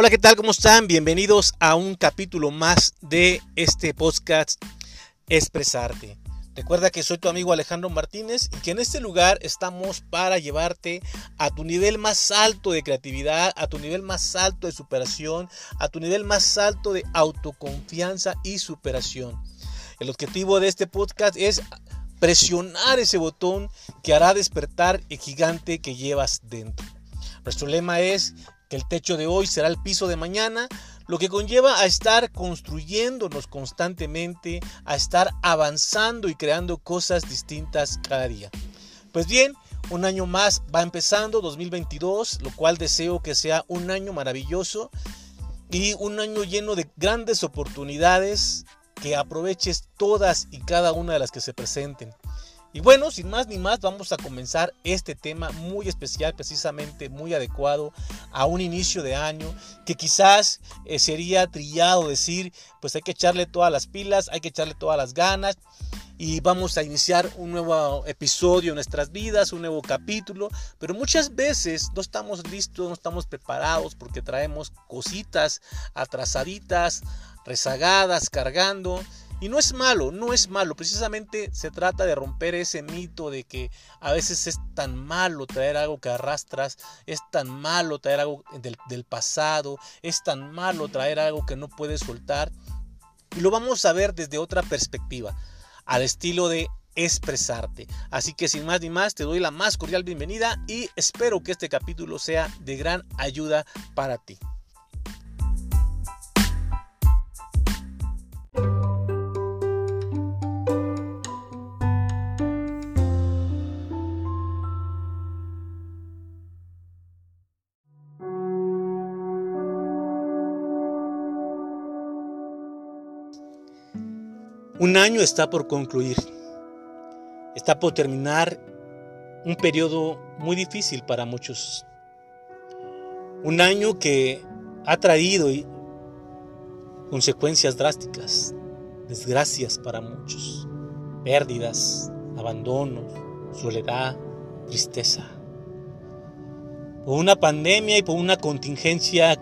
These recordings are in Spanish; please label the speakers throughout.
Speaker 1: Hola, ¿qué tal? ¿Cómo están? Bienvenidos a un capítulo más de este podcast Expresarte. Recuerda que soy tu amigo Alejandro Martínez y que en este lugar estamos para llevarte a tu nivel más alto de creatividad, a tu nivel más alto de superación, a tu nivel más alto de autoconfianza y superación. El objetivo de este podcast es presionar ese botón que hará despertar el gigante que llevas dentro. Nuestro lema es que el techo de hoy será el piso de mañana, lo que conlleva a estar construyéndonos constantemente, a estar avanzando y creando cosas distintas cada día. Pues bien, un año más va empezando, 2022, lo cual deseo que sea un año maravilloso y un año lleno de grandes oportunidades, que aproveches todas y cada una de las que se presenten. Y bueno, sin más ni más, vamos a comenzar este tema muy especial, precisamente muy adecuado a un inicio de año, que quizás eh, sería trillado decir, pues hay que echarle todas las pilas, hay que echarle todas las ganas y vamos a iniciar un nuevo episodio en nuestras vidas, un nuevo capítulo, pero muchas veces no estamos listos, no estamos preparados porque traemos cositas atrasaditas, rezagadas, cargando y no es malo, no es malo. Precisamente se trata de romper ese mito de que a veces es tan malo traer algo que arrastras, es tan malo traer algo del, pasado, es tan malo traer algo que no puedes soltar. Y lo vamos a ver desde otra perspectiva, al estilo de expresarte. Así que sin más ni más, te doy la más cordial bienvenida y espero que este capítulo sea de gran ayuda para ti. Un año está por concluir. Está por terminar un periodo muy difícil para muchos. Un año que ha traído consecuencias drásticas, desgracias para muchos, pérdidas, abandono, soledad, tristeza. Por una pandemia y por una contingencia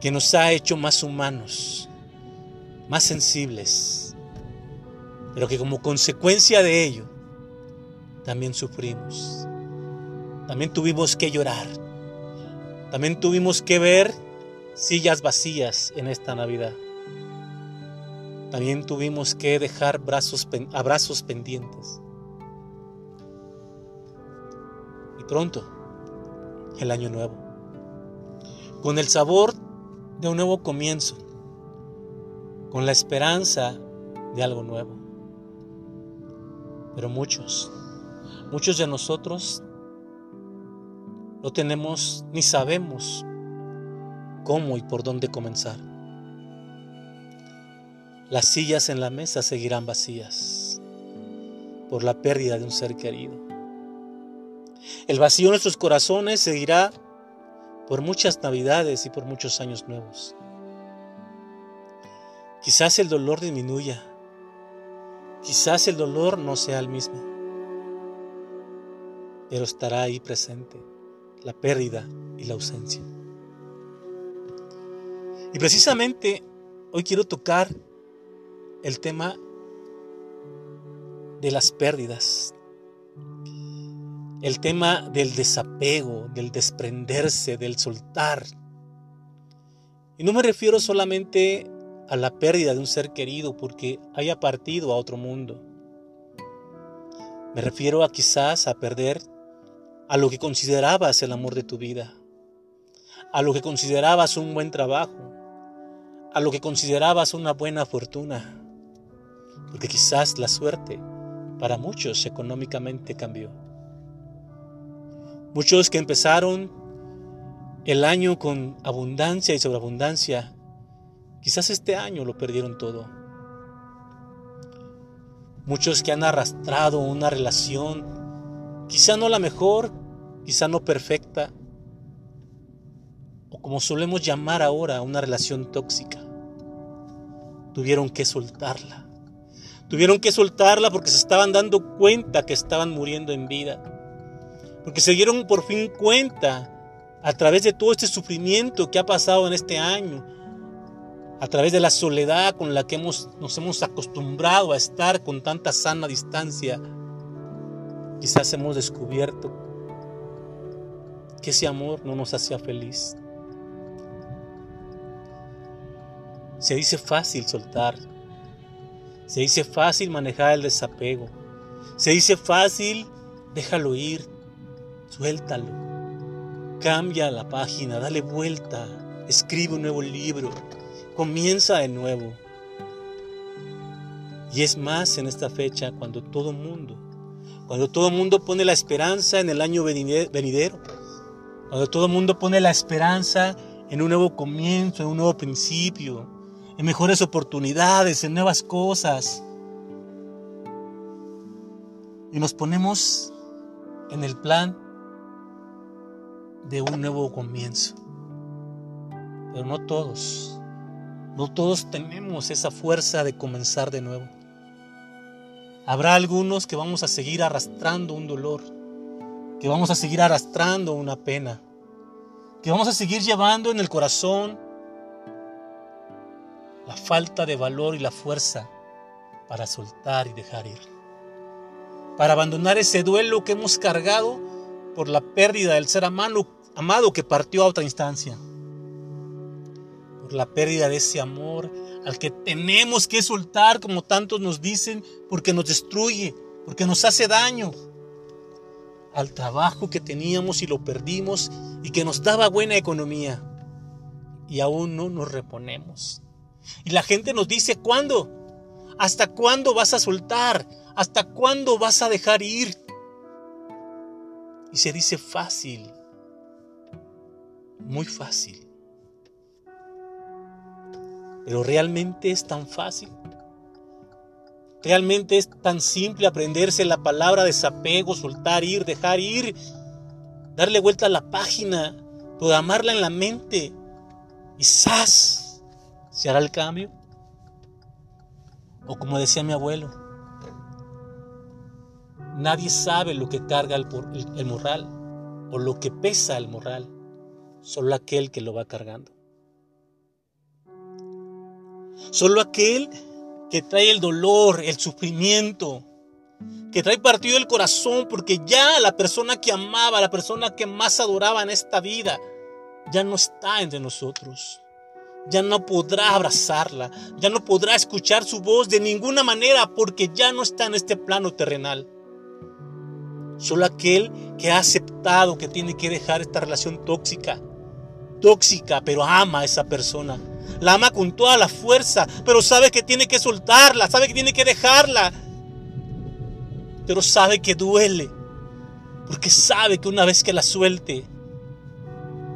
Speaker 1: que nos ha hecho más humanos, más sensibles, pero que como consecuencia de ello también sufrimos. También tuvimos que llorar. También tuvimos que ver sillas vacías en esta Navidad. También tuvimos que dejar brazos, abrazos pendientes. Y pronto, el año nuevo. Con el sabor de un nuevo comienzo. Con la esperanza de algo nuevo. Pero muchos, muchos de nosotros no tenemos ni sabemos cómo y por dónde comenzar. Las sillas en la mesa seguirán vacías por la pérdida de un ser querido. El vacío en nuestros corazones seguirá por muchas navidades y por muchos años nuevos. Quizás el dolor disminuya, Quizás el dolor no sea el mismo, pero estará ahí presente la pérdida y la ausencia. Y precisamente hoy quiero tocar el tema de las pérdidas, el tema del desapego, del desprenderse, del soltar. Y no me refiero solamente a la pérdida de un ser querido porque haya partido a otro mundo. Me refiero a quizás a perder a lo que considerabas el amor de tu vida, a lo que considerabas un buen trabajo, a lo que considerabas una buena fortuna, porque quizás la suerte para muchos económicamente cambió. Muchos que empezaron el año con abundancia y sobreabundancia Quizás este año lo perdieron todo. Muchos que han arrastrado una relación, quizá no la mejor, quizá no perfecta, o como solemos llamar ahora, una relación tóxica, tuvieron que soltarla. Tuvieron que soltarla porque se estaban dando cuenta que estaban muriendo en vida. Porque se dieron por fin cuenta a través de todo este sufrimiento que ha pasado en este año, a través de la soledad con la que hemos, nos hemos acostumbrado a estar con tanta sana distancia, quizás hemos descubierto que ese amor no nos hacía feliz. Se dice fácil soltar, se dice fácil manejar el desapego, se dice fácil déjalo ir, suéltalo, cambia la página, dale vuelta, escribe un nuevo libro, comienza de nuevo. Y es más en esta fecha cuando todo mundo, cuando todo mundo pone la esperanza en el año venidero, cuando todo mundo pone la esperanza en un nuevo comienzo, en un nuevo principio, en mejores oportunidades, en nuevas cosas. Y nos ponemos en el plan de un nuevo comienzo. Pero no todos. No todos tenemos esa fuerza de comenzar de nuevo. Habrá algunos que vamos a seguir arrastrando un dolor, que vamos a seguir arrastrando una pena, que vamos a seguir llevando en el corazón la falta de valor y la fuerza para soltar y dejar ir, para abandonar ese duelo que hemos cargado por la pérdida del ser amado, amado que partió a otra instancia por la pérdida de ese amor al que tenemos que soltar, como tantos nos dicen, porque nos destruye, porque nos hace daño. Al trabajo que teníamos y lo perdimos y que nos daba buena economía. Y aún no nos reponemos. Y la gente nos dice, ¿cuándo? ¿Hasta cuándo vas a soltar? ¿Hasta cuándo vas a dejar ir? Y se dice fácil, muy fácil. Pero realmente es tan fácil. Realmente es tan simple aprenderse la palabra desapego, soltar, ir, dejar ir, darle vuelta a la página, programarla en la mente y ¡zas! ¿Se hará el cambio? O como decía mi abuelo, nadie sabe lo que carga el, el morral o lo que pesa el morral, solo aquel que lo va cargando. Solo aquel que trae el dolor, el sufrimiento, que trae partido el corazón, porque ya la persona que amaba, la persona que más adoraba en esta vida, ya no está entre nosotros. Ya no podrá abrazarla, ya no podrá escuchar su voz de ninguna manera porque ya no está en este plano terrenal. Solo aquel que ha aceptado que tiene que dejar esta relación tóxica, tóxica, pero ama a esa persona la ama con toda la fuerza, pero sabe que tiene que soltarla, sabe que tiene que dejarla. Pero sabe que duele, porque sabe que una vez que la suelte,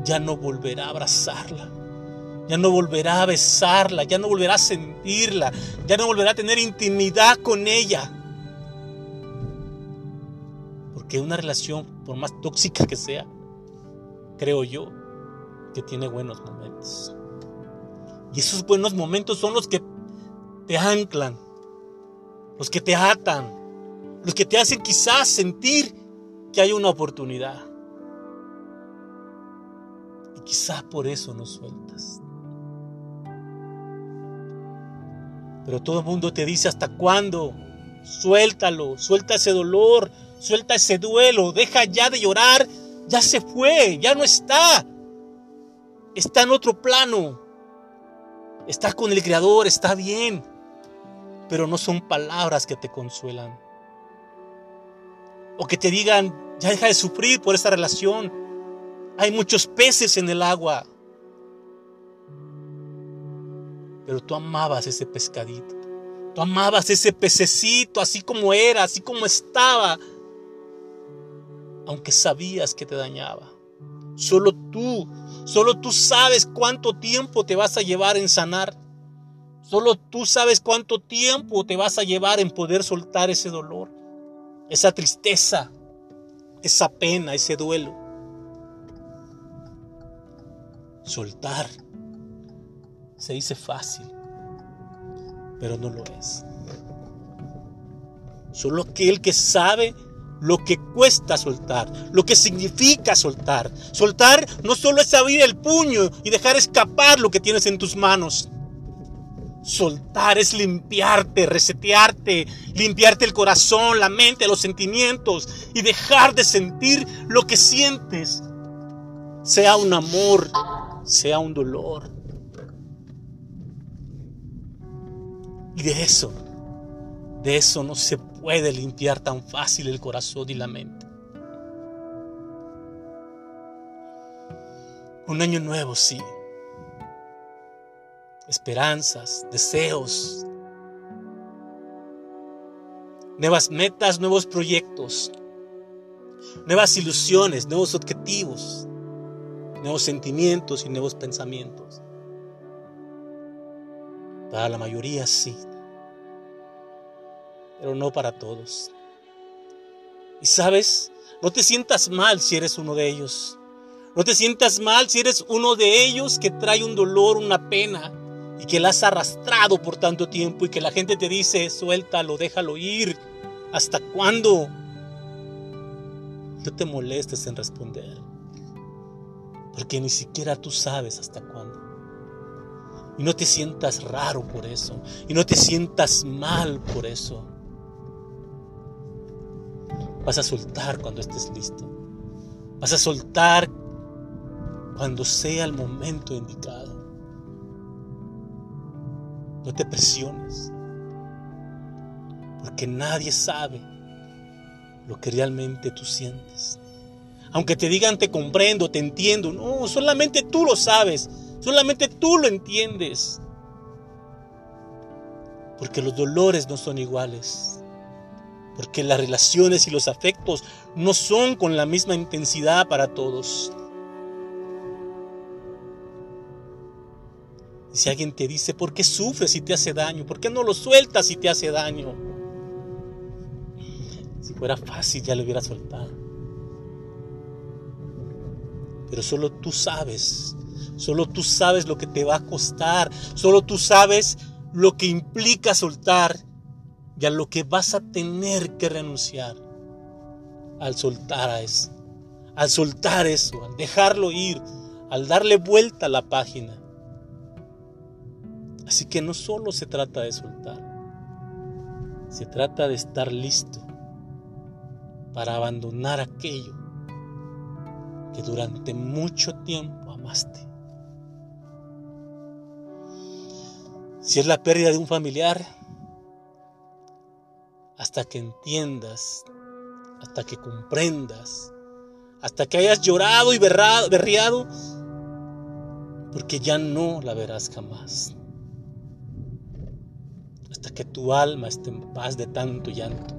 Speaker 1: ya no volverá a abrazarla, ya no volverá a besarla, ya no volverá a sentirla, ya no volverá a tener intimidad con ella. Porque una relación, por más tóxica que sea, creo yo, que tiene buenos momentos. Y esos buenos momentos son los que te anclan, los que te atan, los que te hacen quizás sentir que hay una oportunidad. Y quizás por eso no sueltas. Pero todo el mundo te dice hasta cuándo. Suéltalo, suelta ese dolor, suelta ese duelo, deja ya de llorar. Ya se fue, ya no está. Está en otro plano. Está con el Creador, está bien. Pero no son palabras que te consuelan. O que te digan, ya deja de sufrir por esa relación. Hay muchos peces en el agua. Pero tú amabas ese pescadito. Tú amabas ese pececito así como era, así como estaba. Aunque sabías que te dañaba. Solo tú Solo tú sabes cuánto tiempo te vas a llevar en sanar. Solo tú sabes cuánto tiempo te vas a llevar en poder soltar ese dolor, esa tristeza, esa pena, ese duelo. Soltar se dice fácil, pero no lo es. Solo aquel que sabe lo que cuesta soltar, lo que significa soltar. Soltar no solo es abrir el puño y dejar escapar lo que tienes en tus manos. Soltar es limpiarte, resetearte, limpiarte el corazón, la mente, los sentimientos y dejar de sentir lo que sientes. Sea un amor, sea un dolor. Y de eso, de eso no se puede limpiar tan fácil el corazón y la mente. Un año nuevo, sí. Esperanzas, deseos, nuevas metas, nuevos proyectos, nuevas ilusiones, nuevos objetivos, nuevos sentimientos y nuevos pensamientos. Para la mayoría sí, pero no para todos. Y sabes, no te sientas mal si eres uno de ellos. No te sientas mal si eres uno de ellos que trae un dolor, una pena y que la has arrastrado por tanto tiempo y que la gente te dice, suéltalo, déjalo ir. ¿Hasta cuándo? No te molestes en responder, porque ni siquiera tú sabes hasta cuándo. Y no te sientas raro por eso, y no te sientas mal por eso. Vas a soltar cuando estés listo. Vas a soltar cuando sea el momento indicado. No te presiones, porque nadie sabe lo que realmente tú sientes. Aunque te digan te comprendo, te entiendo, no, solamente tú lo sabes, solamente tú lo entiendes. Porque los dolores no son iguales porque las relaciones y los afectos no son con la misma intensidad para todos. Y si alguien te dice, ¿por qué sufres si te hace daño? ¿Por qué no lo sueltas si te hace daño? Si fuera fácil ya lo hubiera soltado. Pero solo tú sabes, solo tú sabes lo que te va a costar, solo tú sabes lo que implica soltar y a lo que vas a tener que renunciar al soltar a eso, al soltar eso, al dejarlo ir, al darle vuelta a la página. Así que no solo se trata de soltar, se trata de estar listo para abandonar aquello que durante mucho tiempo amaste. Si es la pérdida de un familiar, hasta que entiendas, hasta que comprendas, hasta que hayas llorado y berriado, porque ya no la verás jamás. Hasta que tu alma esté en paz de tanto llanto.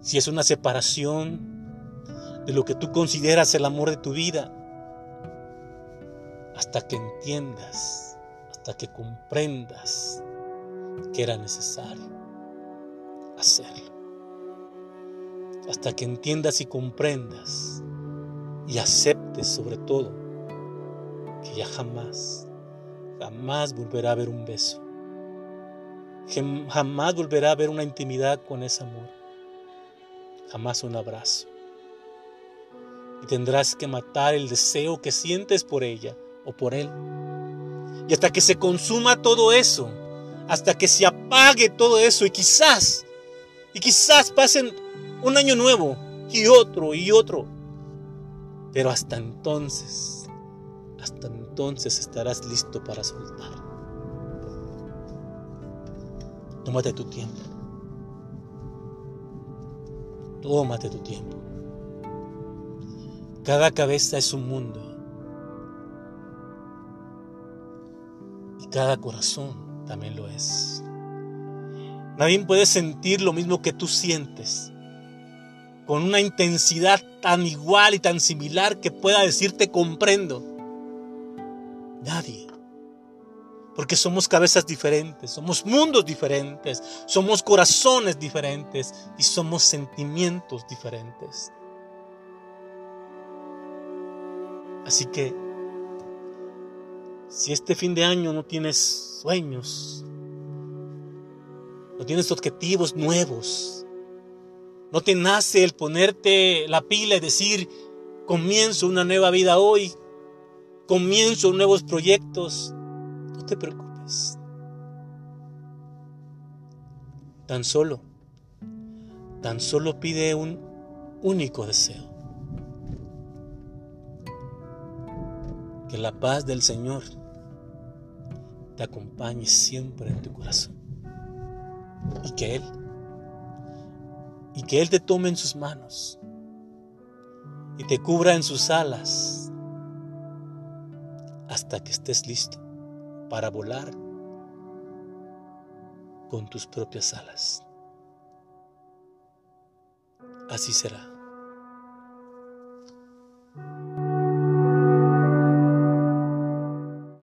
Speaker 1: Si es una separación de lo que tú consideras el amor de tu vida, hasta que entiendas, hasta que comprendas que era necesario hacerlo. Hasta que entiendas y comprendas y aceptes sobre todo que ya jamás, jamás volverá a haber un beso. Jamás volverá a haber una intimidad con ese amor. Jamás un abrazo. Y tendrás que matar el deseo que sientes por ella o por él. Y hasta que se consuma todo eso, hasta que se apague todo eso y quizás, y quizás pasen un año nuevo y otro y otro. Pero hasta entonces, hasta entonces estarás listo para soltar. Tómate tu tiempo. Tómate tu tiempo. Cada cabeza es un mundo. Y cada corazón también lo es. Nadie puede sentir lo mismo que tú sientes, con una intensidad tan igual y tan similar que pueda decirte comprendo. Nadie. Porque somos cabezas diferentes, somos mundos diferentes, somos corazones diferentes y somos sentimientos diferentes. Así que si este fin de año no tienes sueños, no tienes objetivos nuevos, no te nace el ponerte la pila y decir, comienzo una nueva vida hoy, comienzo nuevos proyectos, no te preocupes. Tan solo, tan solo pide un único deseo. Que la paz del Señor te acompañe siempre en tu corazón. Y que Él, y que Él te tome en sus manos y te cubra en sus alas hasta que estés listo para volar con tus propias alas. Así será.